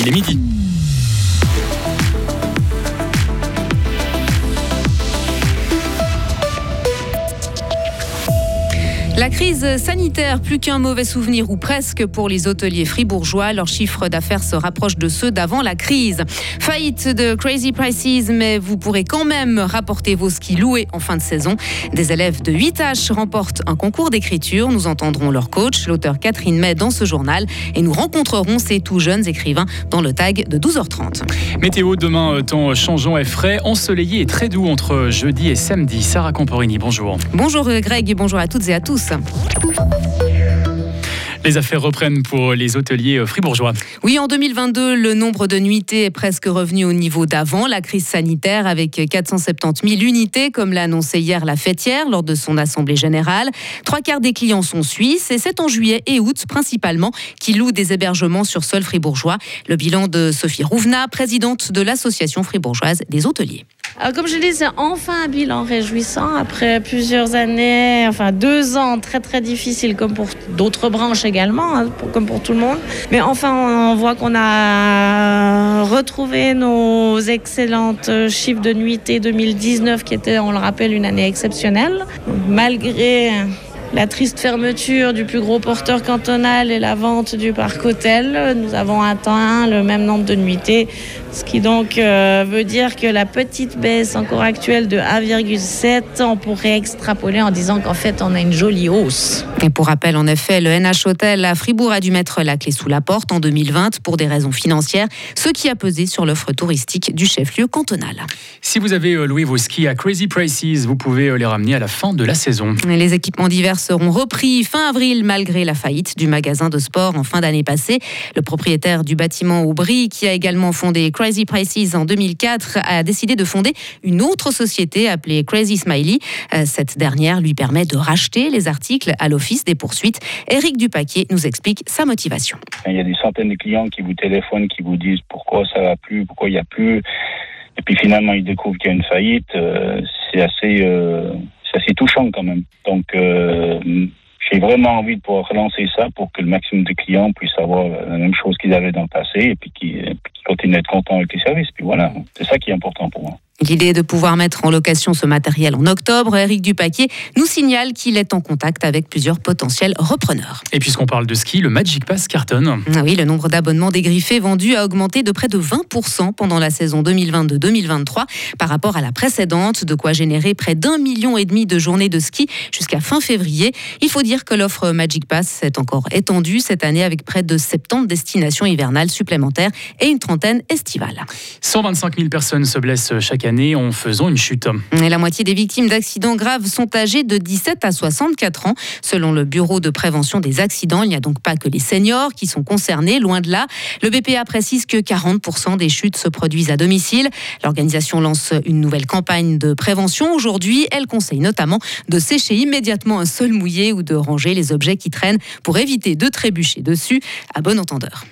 Il est midi. La crise sanitaire, plus qu'un mauvais souvenir ou presque pour les hôteliers fribourgeois. Leur chiffre d'affaires se rapproche de ceux d'avant la crise. Faillite de Crazy Prices, mais vous pourrez quand même rapporter vos skis loués en fin de saison. Des élèves de 8H remportent un concours d'écriture. Nous entendrons leur coach, l'auteur Catherine May, dans ce journal et nous rencontrerons ces tout jeunes écrivains dans le tag de 12h30. Météo demain, euh, temps changeant et frais, ensoleillé et très doux entre jeudi et samedi. Sarah Camporini, bonjour. Bonjour Greg et bonjour à toutes et à tous. Les affaires reprennent pour les hôteliers fribourgeois. Oui, en 2022, le nombre de nuitées est presque revenu au niveau d'avant la crise sanitaire avec 470 000 unités, comme l'a annoncé hier la fêtière lors de son assemblée générale. Trois quarts des clients sont suisses et c'est en juillet et août principalement qui louent des hébergements sur sol fribourgeois. Le bilan de Sophie Rouvna, présidente de l'association fribourgeoise des hôteliers. Alors, comme je dis, c'est enfin un bilan réjouissant après plusieurs années, enfin deux ans très très difficiles comme pour d'autres branches également, hein, comme pour tout le monde. Mais enfin, on voit qu'on a retrouvé nos excellentes chiffres de nuitée 2019 qui était, on le rappelle, une année exceptionnelle. Malgré la triste fermeture du plus gros porteur cantonal et la vente du parc hôtel, nous avons atteint le même nombre de nuitées, ce qui donc euh, veut dire que la petite baisse encore actuelle de 1,7, on pourrait extrapoler en disant qu'en fait on a une jolie hausse. Et pour rappel, en effet, le NH Hotel à Fribourg a dû mettre la clé sous la porte en 2020 pour des raisons financières, ce qui a pesé sur l'offre touristique du chef-lieu cantonal. Si vous avez euh, loué vos skis à Crazy Prices, vous pouvez euh, les ramener à la fin de la saison. Les équipements divers seront repris fin avril malgré la faillite du magasin de sport en fin d'année passée. Le propriétaire du bâtiment Aubry, qui a également fondé Crazy Prices en 2004, a décidé de fonder une autre société appelée Crazy Smiley. Euh, cette dernière lui permet de racheter les articles à l'office des poursuites. Éric Dupaquier nous explique sa motivation. Il y a des centaines de clients qui vous téléphonent, qui vous disent pourquoi ça va plus, pourquoi il n'y a plus. Et puis finalement, ils découvrent qu'il y a une faillite. Euh, c'est assez, euh, touchant quand même. Donc, euh, j'ai vraiment envie de pouvoir relancer ça pour que le maximum de clients puissent avoir la même chose qu'ils avaient dans le passé et puis qu'ils continuent à contents avec les services. Puis voilà, c'est ça qui est important pour moi. L'idée de pouvoir mettre en location ce matériel en octobre. Eric Dupaquier nous signale qu'il est en contact avec plusieurs potentiels repreneurs. Et puisqu'on parle de ski, le Magic Pass cartonne. Ah oui, le nombre d'abonnements dégriffés vendus a augmenté de près de 20% pendant la saison 2022-2023 par rapport à la précédente, de quoi générer près d'un million et demi de journées de ski jusqu'à fin février. Il faut dire que l'offre Magic Pass s'est encore étendue cette année avec près de 70 destinations hivernales supplémentaires et une trentaine estivales. 125 000 personnes se blessent chaque année en faisant une chute. La moitié des victimes d'accidents graves sont âgées de 17 à 64 ans. Selon le Bureau de prévention des accidents, il n'y a donc pas que les seniors qui sont concernés, loin de là. Le BPA précise que 40% des chutes se produisent à domicile. L'organisation lance une nouvelle campagne de prévention aujourd'hui. Elle conseille notamment de sécher immédiatement un sol mouillé ou de ranger les objets qui traînent pour éviter de trébucher dessus. À bon entendeur.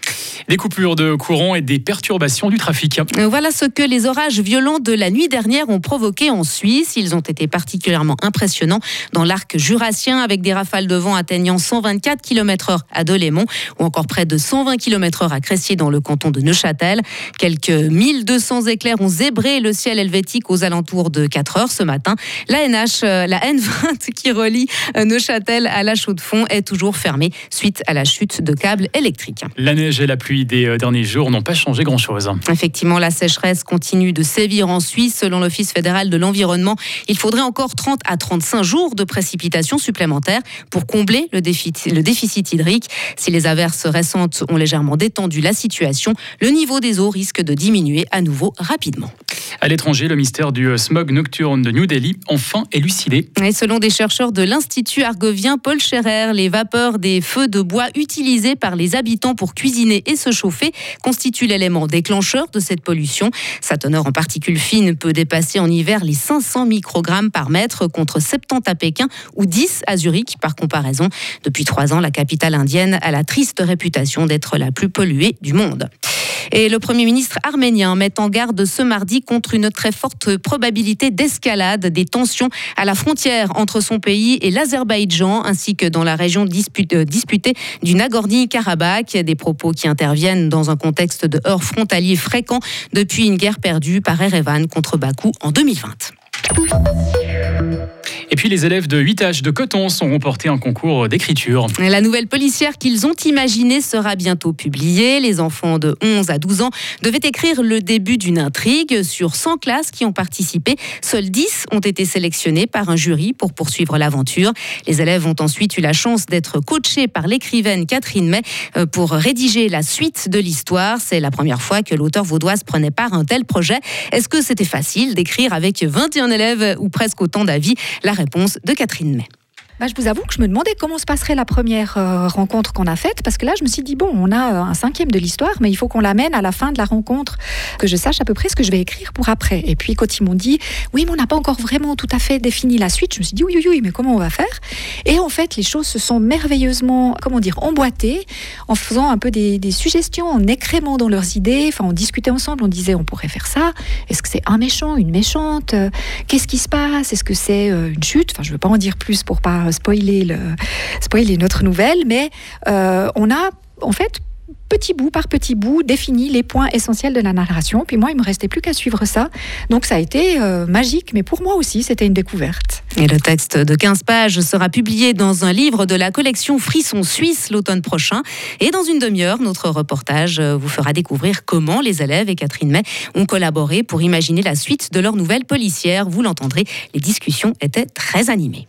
Des coupures de courant et des perturbations du trafic. Voilà ce que les orages violents de la nuit dernière ont provoqué en Suisse. Ils ont été particulièrement impressionnants dans l'arc jurassien avec des rafales de vent atteignant 124 km/h à Delémont ou encore près de 120 km/h à Cressier dans le canton de Neuchâtel. Quelques 1200 éclairs ont zébré le ciel helvétique aux alentours de 4 heures ce matin. La NH, euh, la N20 qui relie euh, Neuchâtel à la Chaux-de-Fonds est toujours fermée suite à la chute de câbles électriques. La neige la pluie des euh, derniers jours n'ont pas changé grand-chose. Effectivement, la sécheresse continue de sévir en Suisse. Selon l'Office fédéral de l'environnement, il faudrait encore 30 à 35 jours de précipitations supplémentaires pour combler le déficit hydrique. Si les averses récentes ont légèrement détendu la situation, le niveau des eaux risque de diminuer à nouveau rapidement. À l'étranger, le mystère du euh, smog nocturne de New Delhi enfin élucidé. Et selon des chercheurs de l'Institut argovien Paul Scherrer, les vapeurs des feux de bois utilisés par les habitants pour cuisiner et se chauffer constituent l'élément déclencheur de cette pollution. Sa teneur en particules fines peut dépasser en hiver les 500 microgrammes par mètre contre 70 à Pékin ou 10 à Zurich par comparaison. Depuis trois ans, la capitale indienne a la triste réputation d'être la plus polluée du monde. Et le Premier ministre arménien met en garde ce mardi contre une très forte probabilité d'escalade des tensions à la frontière entre son pays et l'Azerbaïdjan, ainsi que dans la région euh, disputée du Nagorno-Karabakh. Des propos qui interviennent dans un contexte de heurts frontaliers fréquents depuis une guerre perdue par Erevan contre Bakou en 2020. Et puis les élèves de 8 âges de Coton sont remportés en concours d'écriture. La nouvelle policière qu'ils ont imaginée sera bientôt publiée. Les enfants de 11 à 12 ans devaient écrire le début d'une intrigue. Sur 100 classes qui ont participé, seuls 10 ont été sélectionnés par un jury pour poursuivre l'aventure. Les élèves ont ensuite eu la chance d'être coachés par l'écrivaine Catherine May euh, pour rédiger la suite de l'histoire. C'est la première fois que l'auteur vaudoise prenait part à un tel projet. Est-ce que c'était facile d'écrire avec 21 élèves ou presque autant d'avis? Réponse de Catherine May. Bah, je vous avoue que je me demandais comment se passerait la première euh, rencontre qu'on a faite, parce que là, je me suis dit, bon, on a euh, un cinquième de l'histoire, mais il faut qu'on l'amène à la fin de la rencontre, que je sache à peu près ce que je vais écrire pour après. Et puis, quand ils m'ont dit, oui, mais on n'a pas encore vraiment tout à fait défini la suite, je me suis dit, oui, oui, oui, mais comment on va faire? Et en fait, les choses se sont merveilleusement, comment dire, emboîtées, en faisant un peu des, des suggestions, en écrémant dans leurs idées, enfin, on discutait ensemble, on disait, on pourrait faire ça, est-ce que c'est un méchant, une méchante? Qu'est-ce qui se passe? Est-ce que c'est euh, une chute? Enfin, je ne veux pas en dire plus pour pas spoiler, le, spoiler notre nouvelle, mais euh, on a en fait petit bout par petit bout défini les points essentiels de la narration. Puis moi, il me restait plus qu'à suivre ça. Donc ça a été euh, magique, mais pour moi aussi, c'était une découverte. Et le texte de 15 pages sera publié dans un livre de la collection Frisson Suisse l'automne prochain. Et dans une demi-heure, notre reportage euh, vous fera découvrir comment les élèves et Catherine May ont collaboré pour imaginer la suite de leur nouvelle policière. Vous l'entendrez, les discussions étaient très animées.